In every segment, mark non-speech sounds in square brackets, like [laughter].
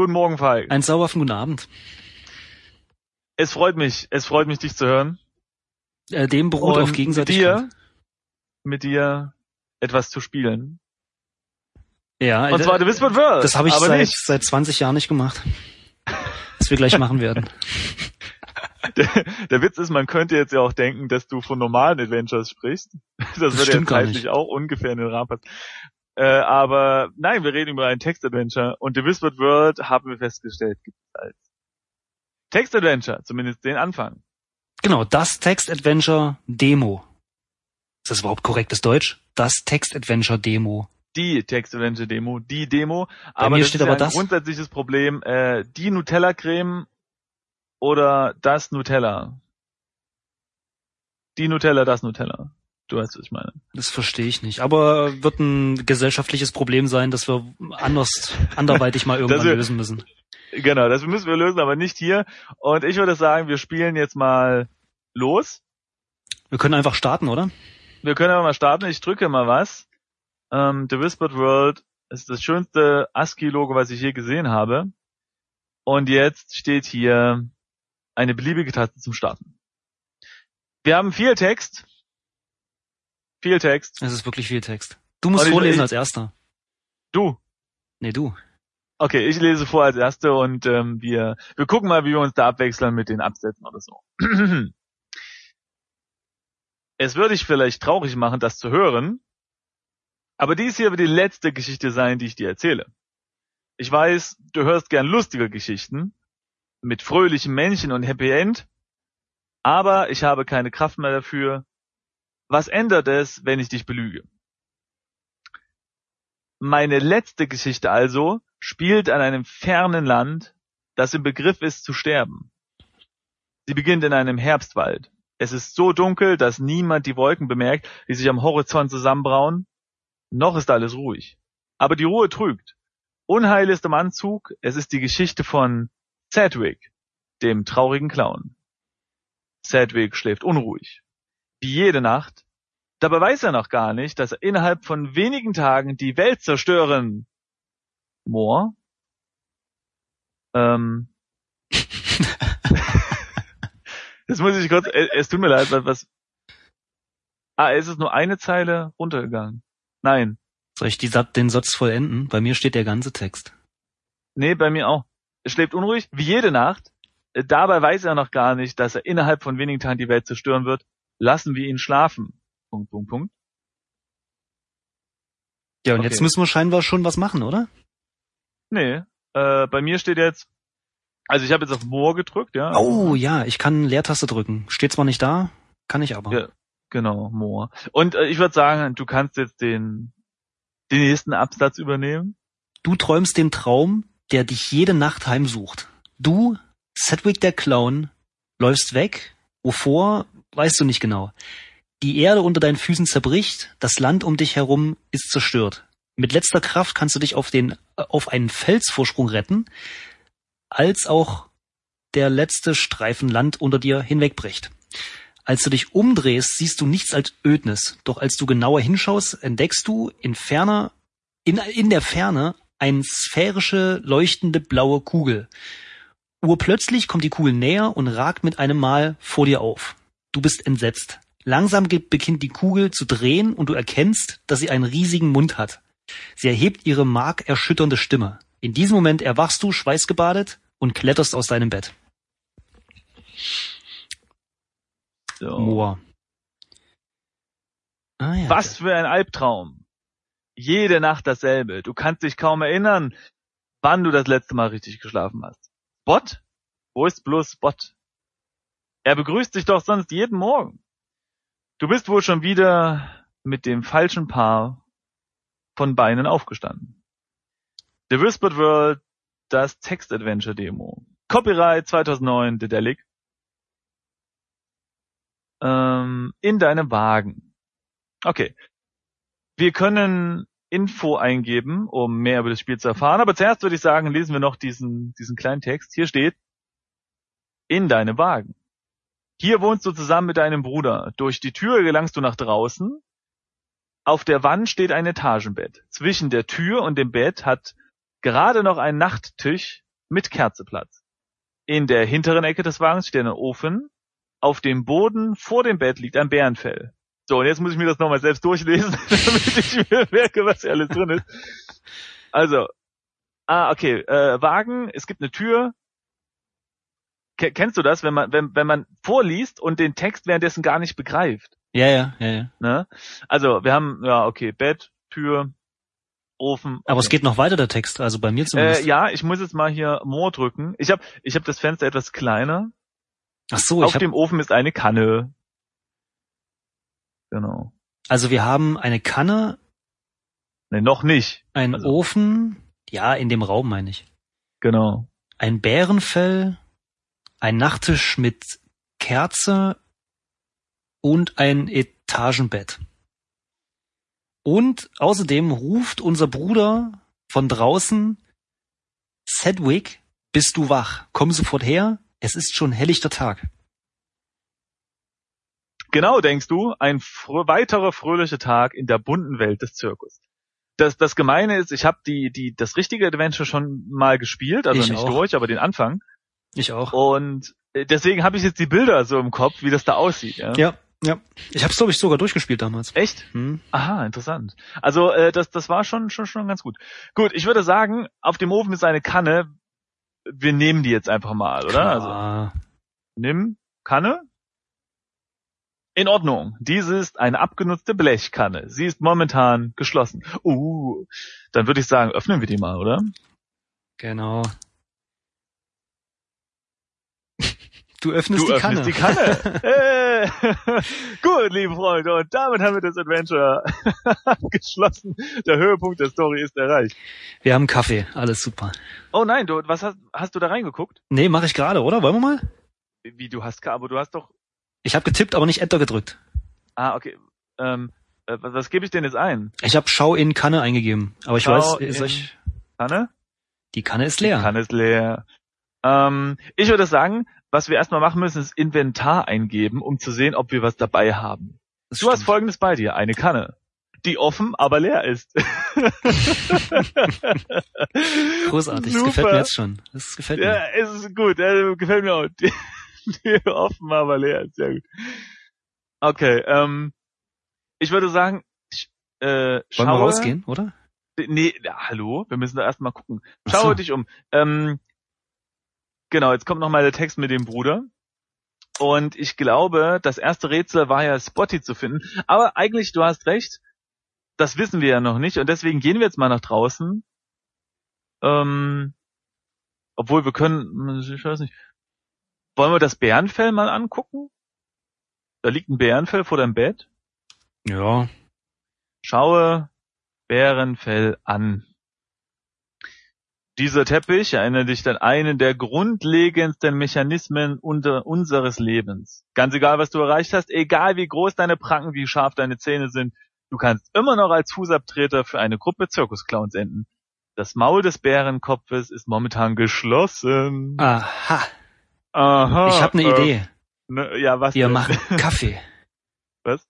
Guten Morgen, Falk. Ein zauberhaften guten Abend. Es freut mich, es freut mich, dich zu hören. Äh, dem beruht Und auf Gegenseitigkeit. Mit dir, mit dir etwas zu spielen. Ja, Und zwar The Whispered World. das habe ich seit, nicht. seit 20 Jahren nicht gemacht. Was wir gleich machen werden. [laughs] Der, der Witz ist, man könnte jetzt ja auch denken, dass du von normalen Adventures sprichst. Das, würde ja zeitlich auch ungefähr in den Rahmen passen. Äh, aber nein, wir reden über ein Text-Adventure und The Whispered World haben wir festgestellt, gibt es als Text-Adventure, zumindest den Anfang. Genau, das Text-Adventure Demo. Ist das überhaupt korrektes Deutsch? Das Text-Adventure Demo. Die Text-Adventure-Demo, die Demo. Bei aber mir das steht ist aber ein das. grundsätzliches Problem. Äh, die Nutella-Creme oder das Nutella? Die Nutella, das Nutella. Du weißt, was ich meine. Das verstehe ich nicht. Aber wird ein gesellschaftliches Problem sein, das wir anders, anderweitig mal [laughs] irgendwann wir- lösen müssen. Genau, das müssen wir lösen, aber nicht hier. Und ich würde sagen, wir spielen jetzt mal los. Wir können einfach starten, oder? Wir können aber mal starten. Ich drücke mal was. Ähm, The Whispered World ist das schönste ASCII-Logo, was ich je gesehen habe. Und jetzt steht hier eine beliebige Taste zum Starten. Wir haben viel Text. Viel Text. Es ist wirklich viel Text. Du musst Und vorlesen ich- als erster. Du. Nee, du. Okay, ich lese vor als Erste und ähm, wir, wir gucken mal, wie wir uns da abwechseln mit den Absätzen oder so. [clears throat] es würde dich vielleicht traurig machen, das zu hören, aber dies hier wird die letzte Geschichte sein, die ich dir erzähle. Ich weiß, du hörst gern lustige Geschichten mit fröhlichen Männchen und Happy End, aber ich habe keine Kraft mehr dafür. Was ändert es, wenn ich dich belüge? Meine letzte Geschichte also spielt an einem fernen Land, das im Begriff ist zu sterben. Sie beginnt in einem Herbstwald. Es ist so dunkel, dass niemand die Wolken bemerkt, die sich am Horizont zusammenbrauen. Noch ist alles ruhig. Aber die Ruhe trügt. Unheil ist im Anzug. Es ist die Geschichte von Sedwick, dem traurigen Clown. Sedwick schläft unruhig. Wie jede Nacht. Dabei weiß er noch gar nicht, dass er innerhalb von wenigen Tagen die Welt zerstören Moor. Ähm. [laughs] das muss ich kurz, äh, es tut mir leid, was. Ah, es ist nur eine Zeile runtergegangen. Nein. Soll ich die, den Satz vollenden? Bei mir steht der ganze Text. Nee, bei mir auch. Er schläft unruhig, wie jede Nacht. Dabei weiß er noch gar nicht, dass er innerhalb von wenigen Tagen die Welt zerstören wird. Lassen wir ihn schlafen. Punkt, Punkt, Punkt. Ja, und Okay. jetzt müssen wir scheinbar schon was machen, oder? Nee, äh, bei mir steht jetzt, also ich habe jetzt auf Moor gedrückt, ja. Oh ja, ich kann Leertaste drücken. Steht zwar nicht da, kann ich aber. Ja. Genau, Moor. Und äh, ich würde sagen, du kannst jetzt den, den nächsten Absatz übernehmen. Du träumst den Traum, der dich jede Nacht heimsucht. Du, Sedwick der Clown, läufst weg. Wovor, weißt du nicht genau. Die Erde unter deinen Füßen zerbricht, das Land um dich herum ist zerstört. Mit letzter Kraft kannst du dich auf den, äh, auf einen Felsvorsprung retten, als auch der letzte Streifen Land unter dir hinwegbricht. Als du dich umdrehst, siehst du nichts als Ödnis. Doch als du genauer hinschaust, entdeckst du in ferner, in, in der Ferne eine sphärische, leuchtende blaue Kugel. Urplötzlich kommt die Kugel näher und ragt mit einem Mal vor dir auf. Du bist entsetzt. Langsam beginnt die Kugel zu drehen und du erkennst, dass sie einen riesigen Mund hat. Sie erhebt ihre markerschütternde Stimme. In diesem Moment erwachst du schweißgebadet und kletterst aus deinem Bett. So. Moor. Ah, ja. Was für ein Albtraum. Jede Nacht dasselbe. Du kannst dich kaum erinnern, wann du das letzte Mal richtig geschlafen hast. Spot? Wo ist bloß Spot? Er begrüßt dich doch sonst jeden Morgen. Du bist wohl schon wieder mit dem falschen Paar von Beinen aufgestanden. The Whispered World, das Text-Adventure-Demo. Copyright 2009, Dedelic. Ähm, in deinem Wagen. Okay. Wir können Info eingeben, um mehr über das Spiel zu erfahren. Aber zuerst würde ich sagen, lesen wir noch diesen, diesen kleinen Text. Hier steht, in deinem Wagen. Hier wohnst du zusammen mit deinem Bruder. Durch die Tür gelangst du nach draußen. Auf der Wand steht ein Etagenbett. Zwischen der Tür und dem Bett hat gerade noch ein Nachttisch mit Kerzeplatz. In der hinteren Ecke des Wagens steht ein Ofen. Auf dem Boden vor dem Bett liegt ein Bärenfell. So, und jetzt muss ich mir das nochmal selbst durchlesen, [laughs] damit ich mir merke, was hier alles drin ist. Also, ah, okay, äh, Wagen, es gibt eine Tür. Ke- Kennst du das, wenn man, wenn, wenn man vorliest und den Text währenddessen gar nicht begreift? Ja, ja, ja, ja. Ne? Also, wir haben, ja, okay, Bett, Tür, Ofen. Aber okay. es geht noch weiter, der Text, also bei mir zumindest. Äh, ja, ich muss jetzt mal hier More drücken. Ich habe ich hab das Fenster etwas kleiner. Ach so, Auf ich hab, dem Ofen ist eine Kanne. Genau. also wir haben eine Kanne, Ne, noch nicht. einen Also- Ofen, ja, in dem Raum meine ich. Genau. Ein Bärenfell, ein Nachttisch mit Kerze und ein Etagenbett. Und außerdem ruft unser Bruder von draußen, Sedwick, bist du wach? Komm sofort her, es ist schon helllichter Tag. Genau, denkst du, ein fr weiterer fröhlicher Tag in der bunten Welt des Zirkus. Das, das Gemeine ist, ich habe die, die, das richtige Adventure schon mal gespielt, also Ich nicht auch. durch, aber den Anfang. Ich auch. Und äh, deswegen habe ich jetzt die Bilder so im Kopf, wie das da aussieht. Ja? Ja, ja. Ich habe es, glaube ich, sogar durchgespielt damals. Echt? Hm. Aha, interessant. Also äh, das, das war schon, schon, schon ganz gut. Gut, ich würde sagen, auf dem Ofen ist eine Kanne. Wir nehmen die jetzt einfach mal, oder? Also Ah, nimm Kanne. In Ordnung. Dies ist eine abgenutzte Blechkanne. Sie ist momentan geschlossen. Uh, dann würde ich sagen, öffnen wir die mal, oder? genau. Du öffnest du die Kanne. öffnest die Kanne. [laughs] Hey. [laughs] Gut, liebe Freunde, und damit haben wir das Adventure [laughs] abgeschlossen. Der Höhepunkt der Story ist erreicht. Wir haben Kaffee, alles super. Oh nein, du, was hast, hast du da reingeguckt? Nee, mache ich gerade, oder? Wollen wir mal? Wie du hast, aber du hast doch. Ich habe getippt, aber nicht Enter gedrückt. Ah, okay. Ähm, äh, was, was gebe ich denn jetzt ein? Ich habe Schau in Kanne eingegeben, aber ich Schau weiß, soll ich, Kanne? die Kanne ist leer. Kanne ist leer. Ähm, ich würde sagen, was wir erstmal machen müssen, ist Inventar eingeben, um zu sehen, ob wir was dabei haben. Das Du hast stimmt. folgendes bei dir, eine Kanne, die offen, aber leer ist. [laughs] Großartig, das Super. gefällt mir jetzt schon. Das gefällt Ja, mir. es ist gut, äh, gefällt mir auch. Die, die offen, aber leer ist sehr gut. Okay, ähm, ich würde sagen, ich, äh, Wollen schaue, wir rausgehen, oder? Nee, ja, hallo, wir müssen da erstmal gucken. Ach Schaue so. dich um. Ähm, genau, jetzt kommt noch mal der Text mit dem Bruder. Und ich glaube, das erste Rätsel war ja Spotty zu finden. Aber eigentlich, du hast recht, das wissen wir ja noch nicht. Und deswegen gehen wir jetzt mal nach draußen. Ähm, obwohl wir können, ich weiß nicht. Wollen wir das Bärenfell mal angucken? Da liegt ein Bärenfell vor deinem Bett. Ja. Schaue Bärenfell an. Dieser Teppich erinnert dich an einen der grundlegendsten Mechanismen unter unseres Lebens. Ganz egal, was du erreicht hast, egal wie groß deine Pranken, wie scharf deine Zähne sind, du kannst immer noch als Fußabtreter für eine Gruppe Zirkusclowns enden. Das Maul des Bärenkopfes ist momentan geschlossen. Aha. Aha. Ich habe eine äh, Idee. Ne, ja, was Wir denn? machen [laughs] Kaffee. Was?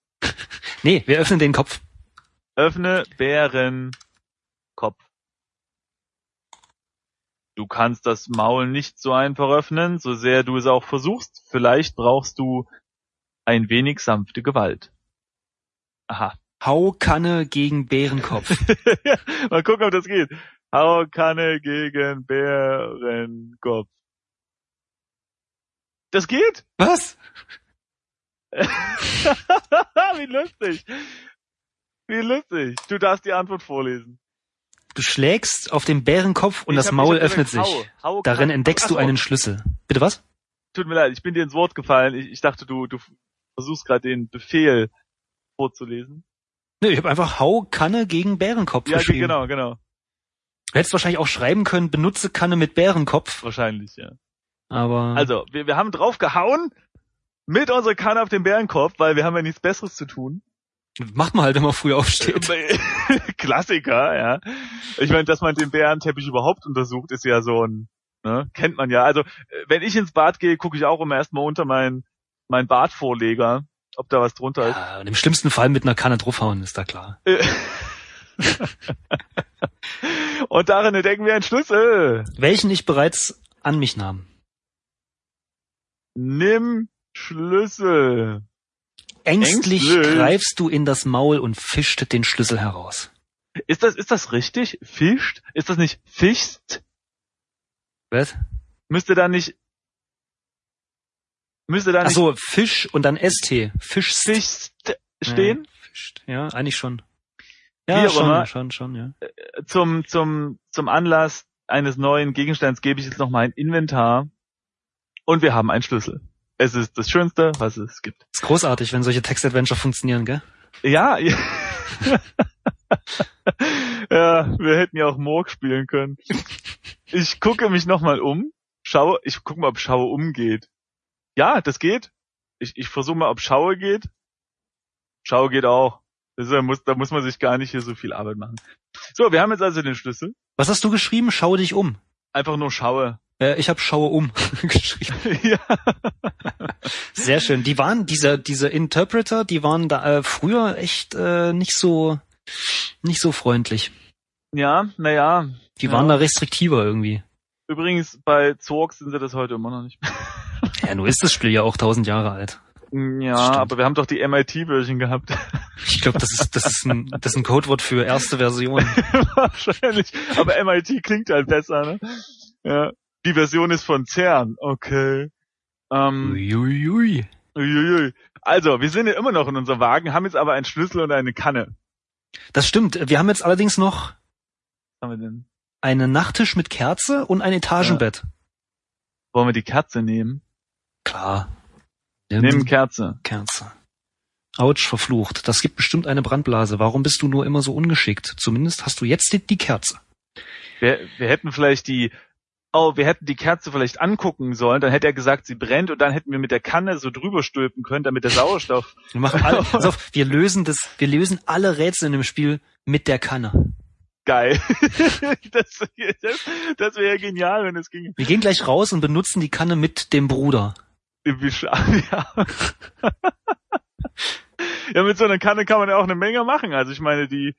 Nee, wir öffnen den Kopf. Öffne Bärenkopf. Du kannst das Maul nicht so einfach öffnen, so sehr du es auch versuchst. Vielleicht brauchst du ein wenig sanfte Gewalt. Aha. Haukanne gegen Bärenkopf. [laughs] Mal gucken, ob das geht. Haukanne gegen Bärenkopf. Das geht? Was? [laughs] Wie lustig. Wie lustig. Du darfst die Antwort vorlesen. Du schlägst auf den Bärenkopf und Ich das hab- Maul öffnet gesagt, sich. hau, hau, Darin entdeckst du einen Schlüssel. Bitte was? Tut mir leid, ich bin dir ins Wort gefallen. Ich, ich dachte, du, du versuchst gerade den Befehl vorzulesen. Nee, ich habe einfach Haukanne gegen Bärenkopf Ja, geschrieben. genau, genau. Du hättest wahrscheinlich auch schreiben können, benutze Kanne mit Bärenkopf. Wahrscheinlich, ja. Aber Also, wir, wir haben drauf gehauen mit unserer Kanne auf den Bärenkopf, weil wir haben ja nichts Besseres zu tun. Macht man halt, wenn man früh aufsteht. [laughs] Klassiker, ja. Ich meine, dass man den Bärenteppich überhaupt untersucht, ist ja so ein, ne, kennt man ja. Also, äh, wenn ich ins Bad gehe, gucke ich auch immer erstmal unter meinen mein Badvorleger, ob da was drunter ist. Ja, und im schlimmsten Fall mit einer Kanne draufhauen, ist da klar. Äh. [laughs] Und darin entdecken wir einen Schlüssel. Welchen ich bereits an mich nahm. Nimm Schlüssel. Ängstlich Ängstlich. greifst du in das Maul und fischt den Schlüssel heraus. Ist das, ist das richtig? Fischt? Ist das nicht fischst? Was? Müsste da nicht, müsste da Ach nicht so, Fisch und dann ST. Fischst. fischst stehen? Ja, fischt. Ja, eigentlich schon. Ja, schon, immer. schon, schon, ja. Zum, zum, zum Anlass eines neuen Gegenstands gebe ich jetzt noch mal ein Inventar. Und wir haben einen Schlüssel. Es ist das Schönste, was es gibt. Ist großartig, wenn solche Text-Adventure funktionieren, gell? Ja, [laughs] ja. ja, wir hätten ja auch Morg spielen können. Ich gucke mich nochmal um, schaue, ich gucke mal, ob Schaue umgeht. Ja, das geht. Ich, ich versuche mal, ob Schaue geht. Schaue geht auch. Ist, ja- muss, da muss man sich gar nicht hier so viel Arbeit machen. So, wir haben jetzt also den Schlüssel. Was hast du geschrieben? Schaue dich um. Einfach nur Schaue. Äh, ich habe Schaue um [laughs] geschrieben. [laughs] ja. Sehr schön. Die waren, diese, diese Interpreter, die waren da äh, früher echt äh, nicht so nicht so freundlich. Ja, naja. Die Ja. waren da restriktiver irgendwie. Übrigens, bei Zorg sind sie das heute immer noch nicht. [laughs] Ja, nur ist das Spiel ja auch tausend Jahre alt. Ja, aber wir haben doch die MIT-Version gehabt. Ich glaube, das ist, das ist ein, das ist ein Codewort für erste Version. Wahrscheinlich. Aber MIT klingt halt besser, ne? Ja. Die Version ist von CERN. Okay. Ähm, Uiuiui. uiuiui. Also, wir sind ja immer noch in unserem Wagen, haben jetzt aber einen Schlüssel und eine Kanne. Das stimmt. Wir haben jetzt allerdings noch Was haben wir denn? einen Nachttisch mit Kerze und ein Etagenbett. Wollen wir die Kerze nehmen? Klar. Nehmen Kerze. Kerze. Autsch, verflucht. Das gibt bestimmt eine Brandblase. Warum bist du nur immer so ungeschickt? Zumindest hast du jetzt die, die Kerze. Wir, wir hätten vielleicht die, oh, wir hätten die Kerze vielleicht angucken sollen, dann hätte er gesagt, sie brennt und dann hätten wir mit der Kanne so drüber stülpen können, damit der Sauerstoff [laughs] Wir machen alle, [laughs] pass auf, wir lösen das, wir lösen alle Rätsel in dem Spiel mit der Kanne. geil. [laughs] das das, das wäre genial, wenn es ginge. Wir gehen gleich raus und benutzen die Kanne mit dem Bruder. Wie schade, ja. ja, mit so einer Kanne kann man ja auch eine Menge machen. Also ich meine, die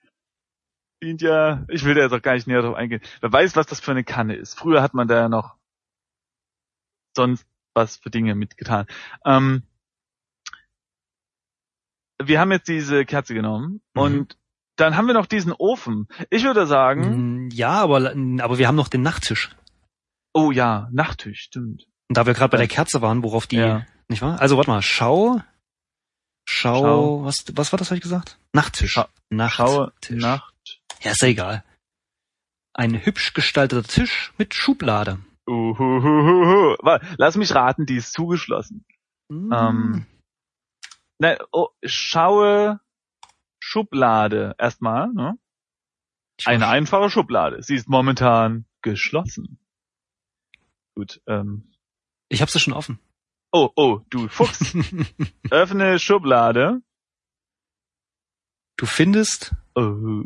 dient ja, ich will da jetzt auch gar nicht näher drauf eingehen. Wer weiß, was das für eine Kanne ist. Früher hat man da ja noch sonst was für Dinge mitgetan. Ähm, wir haben jetzt diese Kerze genommen Mhm. und dann haben wir noch diesen Ofen. Ich würde sagen, Mm, Ja, aber, aber wir haben noch den Nachttisch. oh ja, Nachttisch, stimmt. Und da wir gerade bei der Kerze waren, worauf die, Ja. nicht wahr? Also warte mal, Schau, Schau, Schau. was, was war das, hab ich gesagt? Nachttisch. Schau- Nachttisch. Schaue, Nacht. Ja, ist ja egal. Ein hübsch gestalteter Tisch mit Schublade. Uhuhuhuhu. Lass mich raten, die ist zugeschlossen. Mm. Ähm, Nein, oh, schaue Schublade erstmal. Ne? Eine einfache Schublade. Sie ist momentan geschlossen. Gut. Ähm. Ich hab sie schon offen. Oh, oh, du Fuchs. [laughs] Öffne Schublade. Du findest Oh,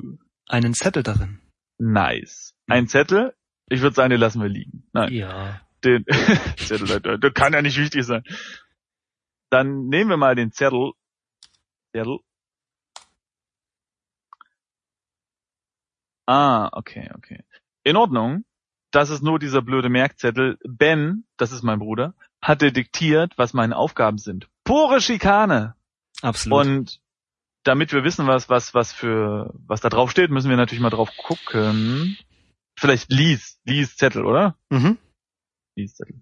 einen Zettel darin. nice. Ein Zettel. Ich würde sagen, den lassen wir liegen. Nein. Ja. den [laughs] Zettel, der, der kann ja nicht wichtig sein. Dann nehmen wir mal den Zettel. Zettel. Ah, okay, okay. In Ordnung. Das ist nur dieser blöde Merkzettel. Ben, das ist mein Bruder, hat detektiert, was meine Aufgaben sind. Pure Schikane. Absolut. Und damit wir wissen, was, was, was für, was da drauf steht, müssen wir natürlich mal drauf gucken. Vielleicht Lies, Lies Zettel, oder? mhm. Lies Zettel.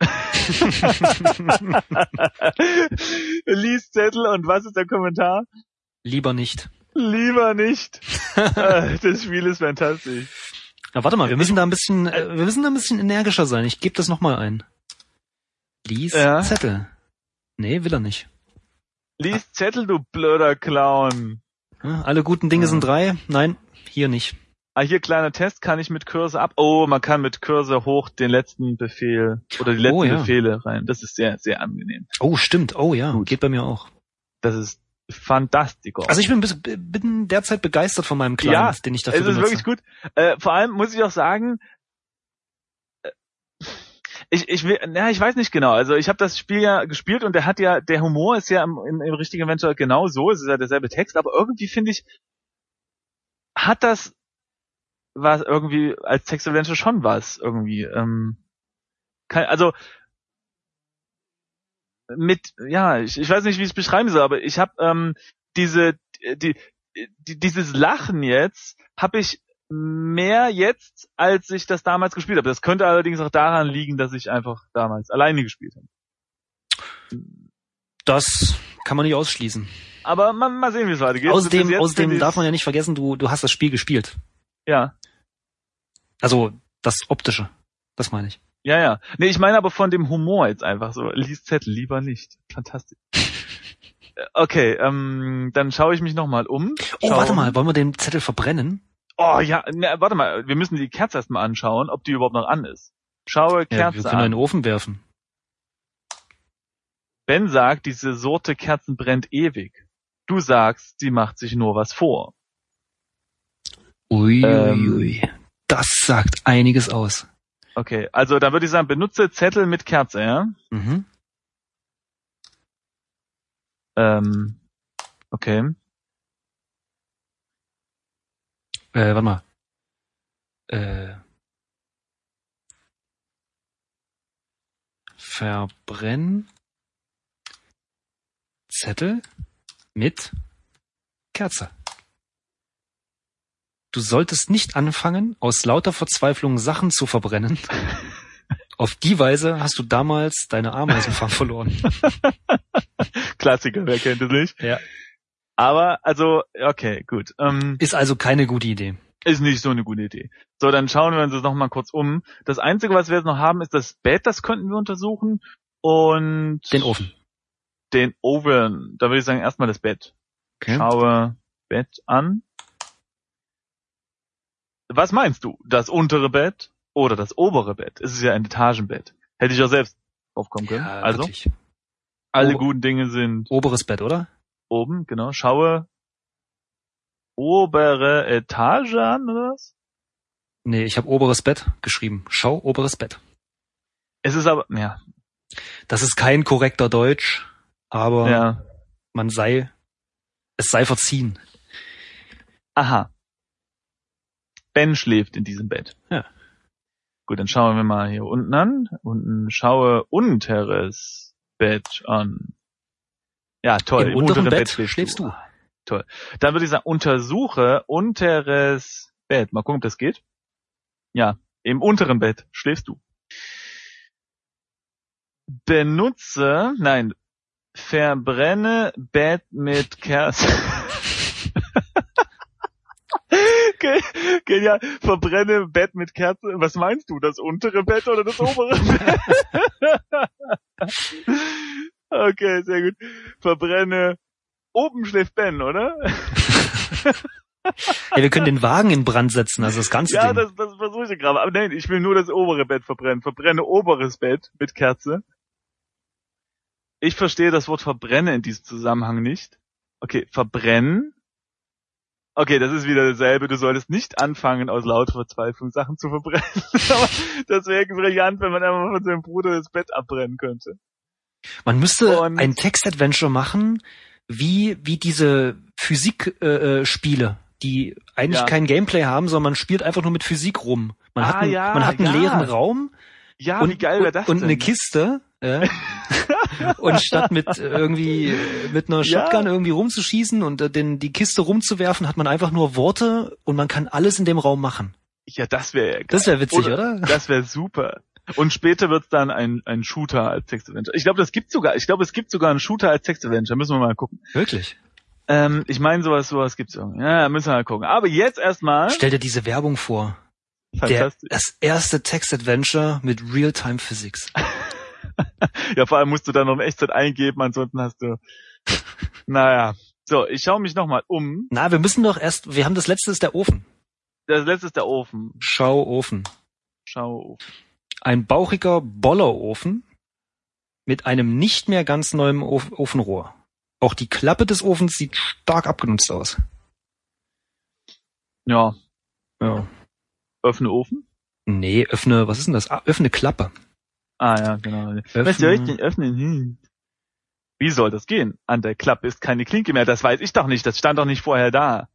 [laughs] Lies Zettel und was ist der Kommentar? Lieber nicht. Lieber nicht. [laughs] Äh, das Spiel ist fantastisch. Na, warte mal, wir müssen da ein bisschen, äh, wir müssen da ein bisschen energischer sein. Ich gebe das nochmal ein. Lies Ja. Zettel. Nee, will er nicht. Lies Zettel, du blöder Clown. Ja, alle guten Dinge Ja. sind drei. Nein, hier nicht. Ah, hier kleiner Test, kann ich mit Cursor ab? Oh, man kann mit Cursor hoch den letzten Befehl oder die letzten Oh, ja. Befehle rein. Das ist sehr, sehr angenehm. Oh, stimmt. Oh ja, Gut. geht bei mir auch. Das ist fantastico. Also ich bin, bin derzeit begeistert von meinem Client, Ja, den ich dafür es ist benutze. wirklich gut. Äh, vor allem muss ich auch sagen, ich, ich will, na, ich weiß nicht genau. Also ich habe das Spiel ja gespielt und der hat ja, der Humor ist ja im, im, im richtigen Adventure genau so, es ist ja derselbe Text, aber irgendwie finde ich, hat das war es irgendwie als Text Adventure schon was irgendwie. Ähm, kein, also mit ja, ich, ich weiß nicht, wie ich es beschreiben soll, aber ich habe ähm, diese die, die dieses Lachen jetzt habe ich mehr jetzt, als ich das damals gespielt habe. Das könnte allerdings auch daran liegen, dass ich einfach damals alleine gespielt habe. Das kann man nicht ausschließen. Aber mal, mal sehen, wie es weitergeht. Außerdem, außerdem darf man ja nicht vergessen, du, du hast das Spiel gespielt. Ja, Also das Optische. Das meine ich. ja, ja. Nee, ich meine aber von dem Humor jetzt einfach so. Lies Zettel, lieber nicht. Fantastisch. [laughs] Äh, Okay, ähm, dann schaue ich mich nochmal um. Oh, warte mal, wollen wir den Zettel verbrennen? Oh ja, ne, warte mal, wir müssen die Kerze erstmal anschauen, ob die überhaupt noch an ist. Schaue Ja, Kerze wir können an. den Ofen werfen. Ben sagt, diese Sorte Kerzen brennt ewig. Du sagst, sie macht sich nur was vor. Ui, Ähm. ui, ui. Das sagt einiges aus. Okay, also da würde ich sagen, benutze Zettel mit Kerze, ja? Mhm. Ähm, okay. Äh, warte mal. Äh. Verbrenn Zettel mit Kerze. Du solltest nicht anfangen, aus lauter Verzweiflung Sachen zu verbrennen. [laughs] Auf die Weise hast du damals deine Ameisenfarm verloren. [laughs] Klassiker, wer kennt es nicht? Ja. Aber, also, okay, gut. Ähm, Ist also keine gute Idee. ist nicht so eine gute Idee. So, dann schauen wir uns das nochmal kurz um. Das Einzige, was wir jetzt noch haben, ist das Bett, das könnten wir untersuchen. Und Den Ofen. den Oven. Da würde ich sagen, erstmal das Bett. Okay. Schaue Bett an. Was meinst du? Das untere Bett oder das obere Bett? Es ist ja ein Etagenbett. Hätte ich auch selbst draufkommen können. Ja, also, wirklich. alle guten Dinge sind Oberes Bett, oder? Oben, genau. Schaue obere Etage an, oder was? Nee, ich habe oberes Bett geschrieben. Schau, oberes Bett. Es ist aber, ja, Das ist kein korrekter Deutsch, aber ja. man sei, es sei verziehen. Aha. Ben schläft in diesem Bett. Ja. Gut, dann schauen wir mal hier unten an. Unten schaue unteres Bett an. Ja, toll. Im unteren Bett schläfst du. Toll. Dann würde ich sagen, untersuche unteres Bett. Mal gucken, ob das geht. Ja, im unteren Bett schläfst du. Benutze, nein, verbrenne Bett mit Kerzen. [laughs] Ge- Genial. Verbrenne Bett mit Kerze. Was meinst du? Das untere Bett oder das obere Bett? [laughs] okay, sehr gut. Verbrenne. Oben schläft Ben, oder? [laughs] Ey, wir können den Wagen in Brand setzen, also das ganze Ja, Ding. das, das versuche ich gerade. Aber nein, ich will nur das obere Bett verbrennen. Verbrenne oberes Bett mit Kerze. Ich verstehe das Wort verbrenne in diesem Zusammenhang nicht. Okay, verbrennen. Okay, das ist wieder dasselbe. Du solltest nicht anfangen, aus lauter Verzweiflung Sachen zu verbrennen. [laughs] Aber das wäre brillant, wenn man einfach von seinem Bruder das Bett abbrennen könnte. Man müsste Und- ein Text-Adventure machen, wie, wie diese Physik-Spiele, äh, Spiele, die eigentlich Ja. kein Gameplay haben, sondern man spielt einfach nur mit Physik rum. Man Ah, hat, einen, ja, man hat einen ja. leeren Raum Ja, und, wie geil wäre das und denn? eine Kiste. Ja. [laughs] und statt mit äh, irgendwie äh, mit einer Ja. Shotgun irgendwie rumzuschießen und äh, den, die Kiste rumzuwerfen, hat man einfach nur Worte und man kann alles in dem Raum machen. Ja, das wäre geil. Das wäre witzig, oder? Das wäre super. Und später wird's dann ein, ein Shooter als Text-Adventure. Ich glaube, das gibt sogar, ich glaube, es gibt sogar einen Shooter als Text-Adventure. Müssen wir mal gucken. Wirklich. Ähm, ich meine, sowas, sowas gibt's irgendwie. Ja, müssen wir mal gucken. Aber jetzt erstmal. Stell dir diese Werbung vor. Der, das erste Text-Adventure mit Real-Time Physics. [laughs] Ja, vor allem musst du dann noch in Echtzeit eingeben, ansonsten hast du. [laughs] Naja. So, ich schaue mich nochmal um. Na, wir müssen doch erst, wir haben das letzte ist der Ofen. Das letzte ist der Ofen. Schau Ofen. Ein bauchiger Bollerofen mit einem nicht mehr ganz neuen Of Ofenrohr. Auch die Klappe des Ofens sieht stark abgenutzt aus. Ja. Ja. Öffne Ofen. Nee, öffne, was ist denn das? Ah, öffne Klappe. Ah ja, genau. Öffnen. Was soll ich denn öffnen? Hm. Wie soll das gehen? An der Klappe ist keine Klinke mehr. Das weiß ich doch nicht. Das stand doch nicht vorher da.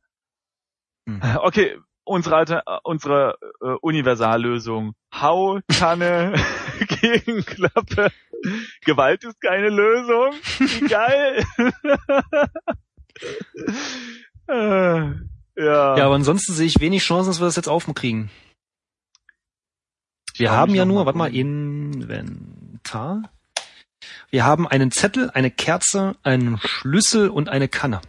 Hm. Okay, unsere alte, äh, unsere äh, Universallösung. Hau, Kanne, [laughs] Gegenklappe. Gewalt ist keine Lösung. Wie geil. äh, [laughs] ja. Ja, aber ansonsten sehe ich wenig Chancen, dass wir das jetzt aufkriegen. Wir haben ja nur, warte mal. Inventar. Wir haben einen Zettel, eine Kerze, einen Schlüssel und eine Kanne.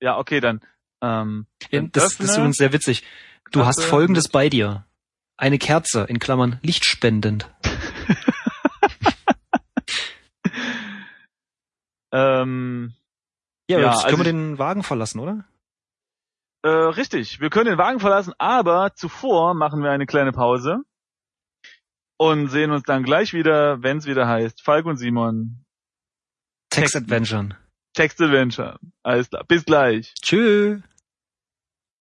Ja, okay, dann. Ähm, Das, das ist übrigens sehr witzig. Du hast Klappe. folgendes bei dir. Eine Kerze, in Klammern lichtspendend. [laughs] ähm, Ja, Ja, also können wir ich- den Wagen verlassen, oder? äh, richtig. Wir können den Wagen verlassen, aber zuvor machen wir eine kleine Pause und sehen uns dann gleich wieder, wenn es wieder heißt Falk und Simon Text. Adventure. Text Adventure. Alles klar. Bis gleich. Tschüss.